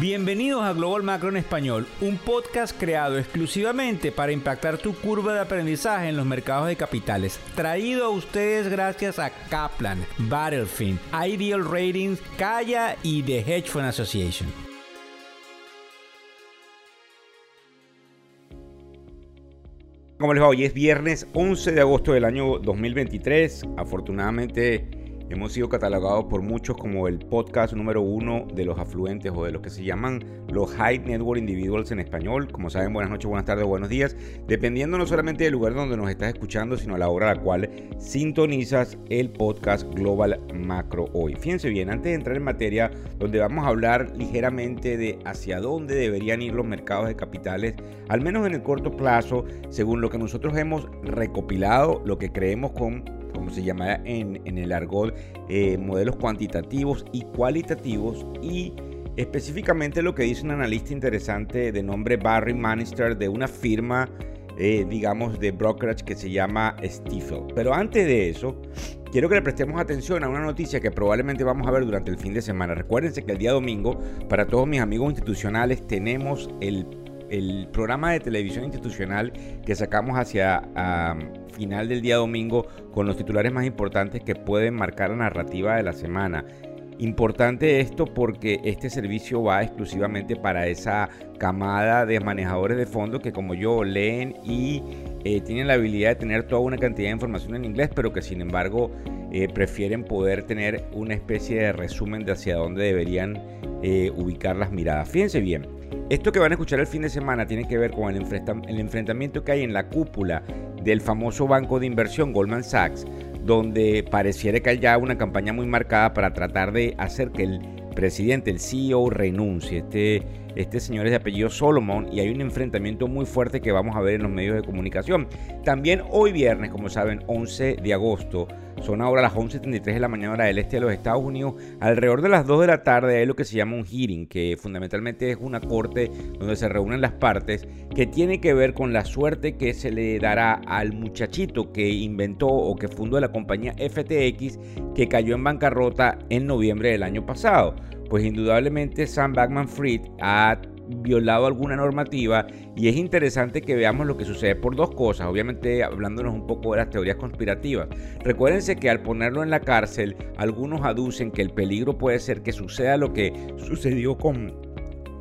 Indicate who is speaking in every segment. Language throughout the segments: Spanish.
Speaker 1: Bienvenidos a Global Macro en Español, un podcast creado exclusivamente para impactar tu curva de aprendizaje en los mercados de capitales. Traído a ustedes gracias a Kaplan, Battlefield, Ideal Ratings, Kaya y The Hedge Fund Association.
Speaker 2: ¿Cómo les va? Hoy es viernes 11 de agosto del año 2023. Afortunadamente Hemos sido catalogados por muchos como el podcast número uno de los afluentes o de los que se llaman los High Network Individuals en español. Como saben, buenas noches, buenas tardes, buenos días. Dependiendo no solamente del lugar donde nos estás escuchando, sino a la hora a la cual sintonizas el podcast Global Macro hoy. Fíjense bien, antes de entrar en materia, donde vamos a hablar ligeramente de hacia dónde deberían ir los mercados de capitales, al menos en el corto plazo, según lo que nosotros hemos recopilado, lo que creemos con como se llama en, el argot, eh, modelos cuantitativos y cualitativos y específicamente lo que dice un analista interesante de nombre Barry Manister de una firma, eh, digamos, de brokerage que se llama Stifel. Pero antes de eso, quiero que le prestemos atención a una noticia que probablemente vamos a ver durante el fin de semana. Recuérdense que el día domingo, para todos mis amigos institucionales, tenemos el el programa de televisión institucional que sacamos hacia final del día domingo con los titulares más importantes que pueden marcar la narrativa de la semana. Importante esto porque este servicio va exclusivamente para esa camada de manejadores de fondos que como yo leen y eh, tienen la habilidad de tener toda una cantidad de información en inglés, pero que sin embargo eh, prefieren poder tener una especie de resumen de hacia dónde deberían eh, ubicar las miradas. Fíjense bien, esto que van a escuchar el fin de semana tiene que ver con el, enfrentamiento que hay en la cúpula del famoso banco de inversión Goldman Sachs, donde pareciera que hay ya una campaña muy marcada para tratar de hacer que el presidente, el CEO, renuncie. Este, este señor es de apellido Solomon y hay un enfrentamiento muy fuerte que vamos a ver en los medios de comunicación. También hoy viernes, como saben, 11 de agosto, son ahora las 11.33 de la mañana hora del este de los Estados Unidos. Alrededor de las 2 de la tarde hay lo que se llama un hearing, que fundamentalmente es una corte donde se reúnen las partes, que tiene que ver con la suerte que se le dará al muchachito que inventó o que fundó la compañía FTX, que cayó en bancarrota en noviembre del año pasado. Pues indudablemente Sam Backman Fried ha violado alguna normativa y es interesante que veamos lo que sucede por dos cosas, obviamente hablándonos un poco de las teorías conspirativas. Recuérdense que al ponerlo en la cárcel, algunos aducen que el peligro puede ser que suceda lo que sucedió con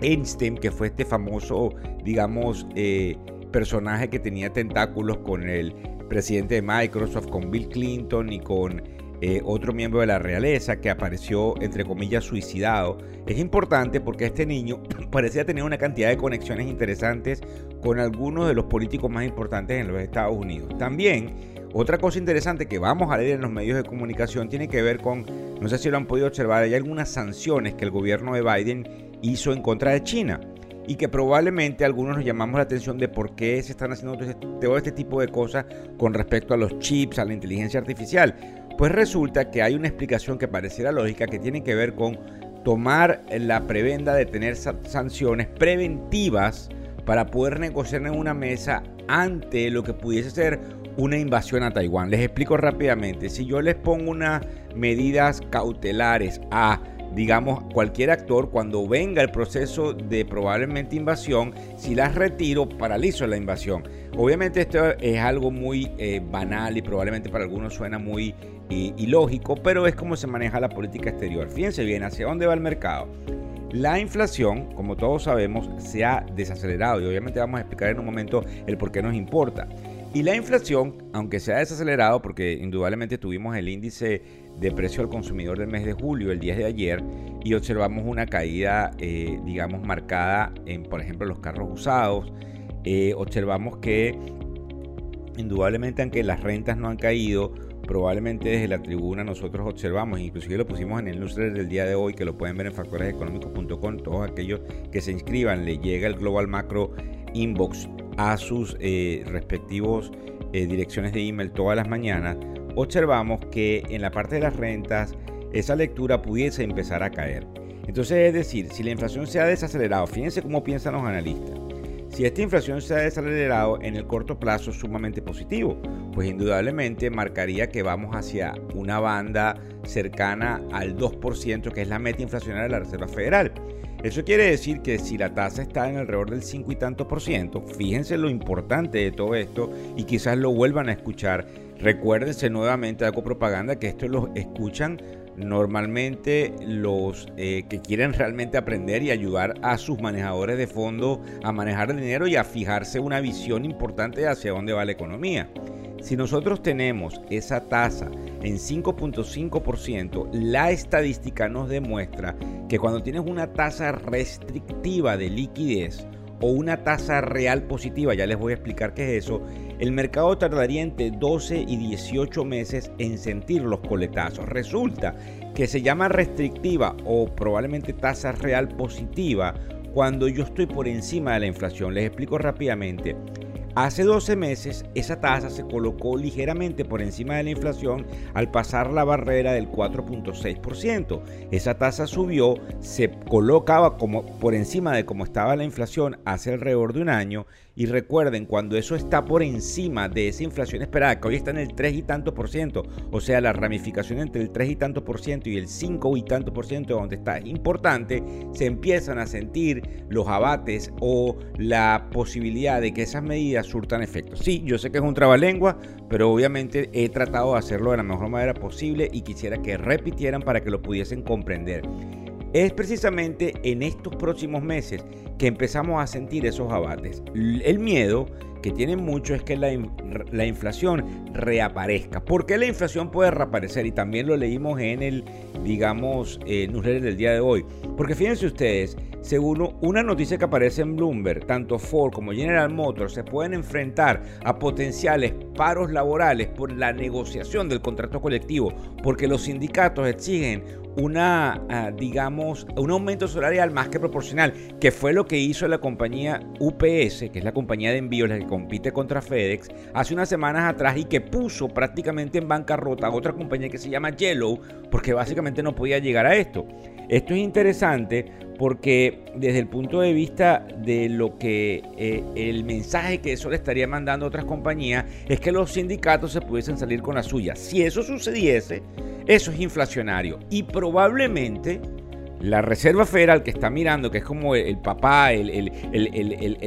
Speaker 2: Einstein, que fue este famoso, digamos, eh, personaje que tenía tentáculos con el presidente de Microsoft, con Bill Clinton y con eh, otro miembro de la realeza que apareció, entre comillas, suicidado. Es importante porque este niño parecía tener una cantidad de conexiones interesantes con algunos de los políticos más importantes en los Estados Unidos. También, otra cosa interesante que vamos a leer en los medios de comunicación tiene que ver con, no sé si lo han podido observar, hay algunas sanciones que el gobierno de Biden hizo en contra de China y que probablemente algunos nos llamamos la atención de por qué se están haciendo todo este tipo de cosas con respecto a los chips, a la inteligencia artificial. Pues resulta que hay una explicación que pareciera lógica que tiene que ver con tomar la prebenda de tener sanciones preventivas para poder negociar en una mesa ante lo que pudiese ser una invasión a Taiwán. Les explico rápidamente. Si yo les pongo unas medidas cautelares a digamos, cualquier actor, cuando venga el proceso de probablemente invasión, si las retiro, paralizo la invasión. Obviamente esto es algo muy eh, banal y probablemente para algunos suena muy eh, ilógico, pero es como se maneja la política exterior. Fíjense bien, ¿hacia dónde va el mercado? La inflación, como todos sabemos, se ha desacelerado y obviamente vamos a explicar en un momento el por qué nos importa. Y la inflación, aunque se ha desacelerado, porque indudablemente tuvimos el índice de precio al consumidor del mes de julio, el día de ayer, y observamos una caída, eh, digamos, marcada en, por ejemplo, los carros usados. Eh, observamos que, indudablemente, aunque las rentas no han caído, probablemente desde la tribuna nosotros observamos, inclusive lo pusimos en el newsletter del día de hoy, que lo pueden ver en factoreseconómicos.com, todos aquellos que se inscriban, le llega el Global Macro Inbox a sus eh, respectivos direcciones de email todas las mañanas observamos que en la parte de las rentas esa lectura pudiese empezar a caer. Entonces, es decir, si la inflación se ha desacelerado, fíjense cómo piensan los analistas. Si esta inflación se ha desacelerado en el corto plazo sumamente positivo, pues indudablemente marcaría que vamos hacia una banda cercana al 2%, que es la meta inflacionaria de la Reserva Federal. Eso quiere decir que si la tasa está en alrededor del 5 y tanto por ciento, fíjense lo importante de todo esto y quizás lo vuelvan a escuchar. Recuérdense nuevamente, hago propaganda, que esto lo escuchan normalmente los eh, que quieren realmente aprender y ayudar a sus manejadores de fondo a manejar el dinero y a fijarse una visión importante hacia dónde va la economía. Si nosotros tenemos esa tasa en 5.5%, la estadística nos demuestra que cuando tienes una tasa restrictiva de liquidez o una tasa real positiva, ya les voy a explicar qué es eso, el mercado tardaría entre 12 y 18 meses en sentir los coletazos. Resulta que se llama restrictiva o probablemente tasa real positiva cuando yo estoy por encima de la inflación. Les explico rápidamente. Hace 12 meses esa tasa se colocó ligeramente por encima de la inflación al pasar la barrera del 4.6%. Esa tasa subió, se colocaba como por encima de cómo estaba la inflación hace alrededor de un año y recuerden, cuando eso está por encima de esa inflación esperada, que hoy está en el 3 y tanto por ciento, o sea, la ramificación entre el 3 y tanto por ciento y el 5 y tanto por ciento donde está importante, se empiezan a sentir los abates o la posibilidad de que esas medidas surtan efecto. Sí, yo sé que es un trabalengua, pero obviamente he tratado de hacerlo de la mejor manera posible y quisiera que repitieran para que lo pudiesen comprender. Es precisamente en estos próximos meses que empezamos a sentir esos abates. El miedo que tienen mucho es que la, inflación reaparezca. ¿Por qué la inflación puede reaparecer? Y también lo leímos en el, digamos, eh, newsletter del día de hoy. Porque fíjense ustedes, según una noticia que aparece en Bloomberg, tanto Ford como General Motors se pueden enfrentar a potenciales paros laborales por la negociación del contrato colectivo, porque los sindicatos exigen una, ah, digamos, un aumento salarial más que proporcional, que fue lo que hizo la compañía UPS, que es la compañía de envíos la que compite contra FedEx, hace unas semanas atrás y que puso prácticamente en bancarrota a otra compañía que se llama Yellow, porque básicamente no podía llegar a esto. Esto es interesante porque desde el punto de vista de lo que eh, el mensaje que eso le estaría mandando a otras compañías es que los sindicatos se pudiesen salir con la suya. Si eso sucediese, eso es inflacionario. Y probablemente la Reserva Federal que está mirando, que es como el, papá, el,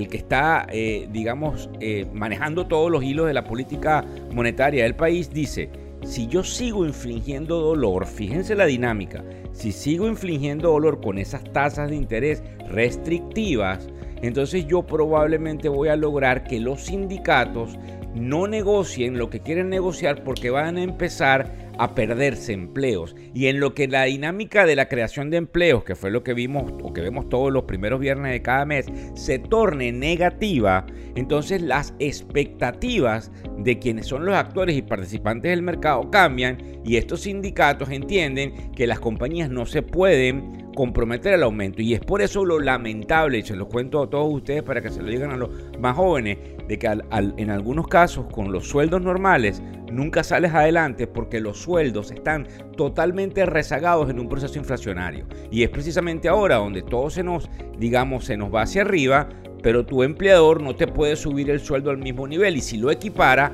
Speaker 2: que está, eh, digamos, eh, manejando todos los hilos de la política monetaria del país, dice, si yo sigo infligiendo dolor, fíjense la dinámica, si sigo infligiendo dolor con esas tasas de interés restrictivas, entonces yo probablemente voy a lograr que los sindicatos no negocien lo que quieren negociar porque van a empezar a perderse empleos. Y en lo que la dinámica de la creación de empleos, que fue lo que vimos o que vemos todos los primeros viernes de cada mes, se torne negativa, entonces las expectativas de quienes son los actores y participantes del mercado cambian y estos sindicatos entienden que las compañías no se pueden comprometer al aumento. Y es por eso lo lamentable, y se lo cuento a todos ustedes para que se lo digan a los más jóvenes, de que en algunos casos con los sueldos normales nunca sales adelante porque los sueldos están totalmente rezagados en un proceso inflacionario. Y es precisamente ahora donde todo se nos, digamos, se nos va hacia arriba, pero tu empleador no te puede subir el sueldo al mismo nivel y si lo equipara,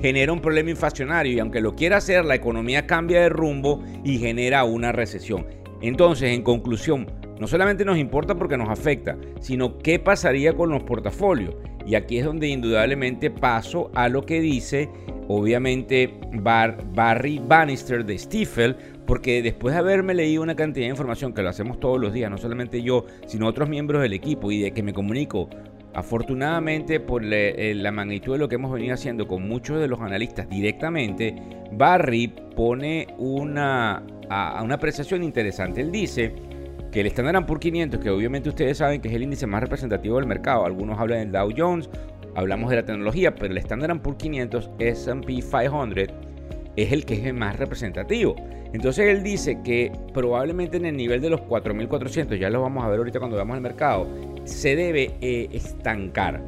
Speaker 2: genera un problema inflacionario y aunque lo quiera hacer, la economía cambia de rumbo y genera una recesión. Entonces, en conclusión, no solamente nos importa porque nos afecta, sino qué pasaría con los portafolios. Y aquí es donde indudablemente paso a lo que dice, obviamente, Barry Bannister de Stifel, porque después de haberme leído una cantidad de información que lo hacemos todos los días, no solamente yo, sino otros miembros del equipo, y de que me comunico Afortunadamente, por eh, la magnitud de lo que hemos venido haciendo con muchos de los analistas directamente, Barry pone una, a, una apreciación interesante. Él dice que el Standard Poor's 500, que obviamente ustedes saben que es el índice más representativo del mercado, algunos hablan del Dow Jones, hablamos de la tecnología, pero el Standard Poor's 500 S&P 500 es el que es el más representativo. Entonces él dice que probablemente en el nivel de los 4.400, ya lo vamos a ver ahorita cuando veamos el mercado, se debe eh, estancar.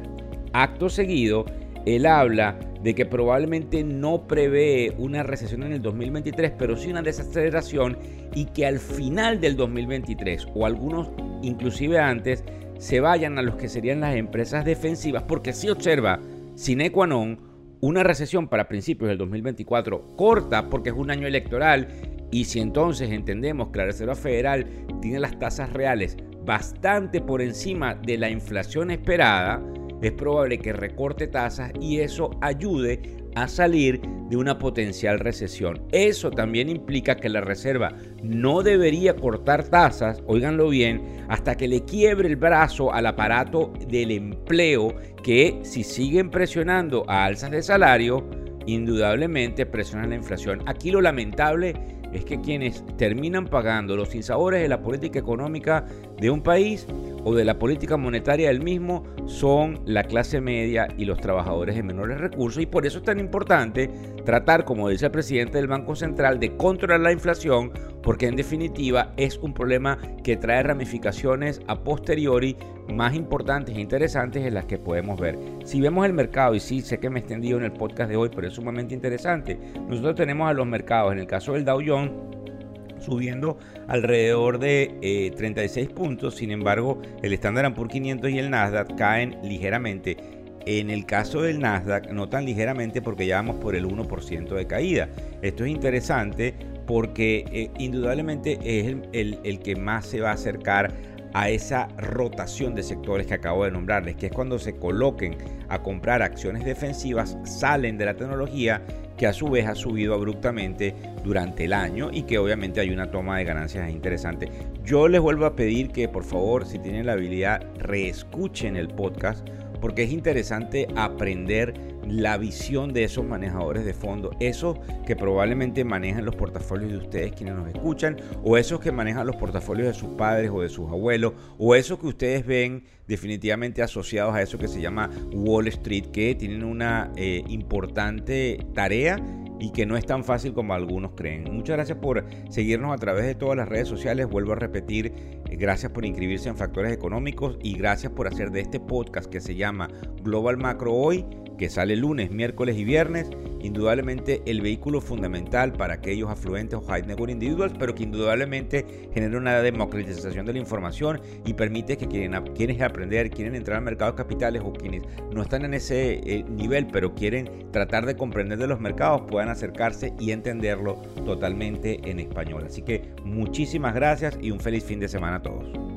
Speaker 2: Acto seguido, él habla de que probablemente no prevé una recesión en el 2023, pero sí una desaceleración y que al final del 2023 o algunos inclusive antes se vayan a los que serían las empresas defensivas, porque si observa sine qua non una recesión para principios del 2024 corta porque es un año electoral y si entonces entendemos que la Reserva Federal tiene las tasas reales bastante por encima de la inflación esperada, es probable que recorte tasas y eso ayude a salir de una potencial recesión. Eso también implica que la Reserva no debería cortar tasas, oíganlo bien, hasta que le quiebre el brazo al aparato del empleo que si siguen presionando a alzas de salario, indudablemente presionan la inflación. Aquí lo lamentable es que quienes terminan pagando los sinsabores de la política económica de un país o de la política monetaria del mismo son la clase media y los trabajadores de menores recursos y por eso es tan importante tratar, como dice el presidente del Banco Central, de controlar la inflación porque en definitiva es un problema que trae ramificaciones a posteriori más importantes e interesantes en las que podemos ver. Si vemos el mercado, y sí sé que me he extendido en el podcast de hoy, pero es sumamente interesante, nosotros tenemos a los mercados, en el caso del Dow Jones, subiendo alrededor de 36 eh, puntos. Sin embargo, el Standard Poor's 500 y el Nasdaq caen ligeramente. En el caso del Nasdaq, no tan ligeramente porque ya vamos por el 1% de caída. Esto es interesante porque eh, indudablemente es el, el que más se va a acercar a esa rotación de sectores que acabo de nombrarles, que es cuando se coloquen a comprar acciones defensivas, salen de la tecnología que a su vez ha subido abruptamente durante el año y que obviamente hay una toma de ganancias interesante. Yo les vuelvo a pedir que por favor, si tienen la habilidad, reescuchen el podcast porque es interesante aprender la visión de esos manejadores de fondo, esos que probablemente manejan los portafolios de ustedes quienes nos escuchan, o esos que manejan los portafolios de sus padres o de sus abuelos, o esos que ustedes ven definitivamente asociados a eso que se llama Wall Street, que tienen una eh, importante tarea y que no es tan fácil como algunos creen. Muchas gracias por seguirnos a través de todas las redes sociales. Vuelvo a repetir, eh, gracias por inscribirse en Factores Económicos y gracias por hacer de este podcast que se llama Global Macro Hoy que sale lunes, miércoles y viernes, indudablemente el vehículo fundamental para aquellos afluentes o high net individuals, pero que indudablemente genera una democratización de la información y permite que quienes, quieren aprender, quieren entrar al mercado de capitales o quienes no están en ese eh, nivel, pero quieren tratar de comprender de los mercados, puedan acercarse y entenderlo totalmente en español. Así que muchísimas gracias y un feliz fin de semana a todos.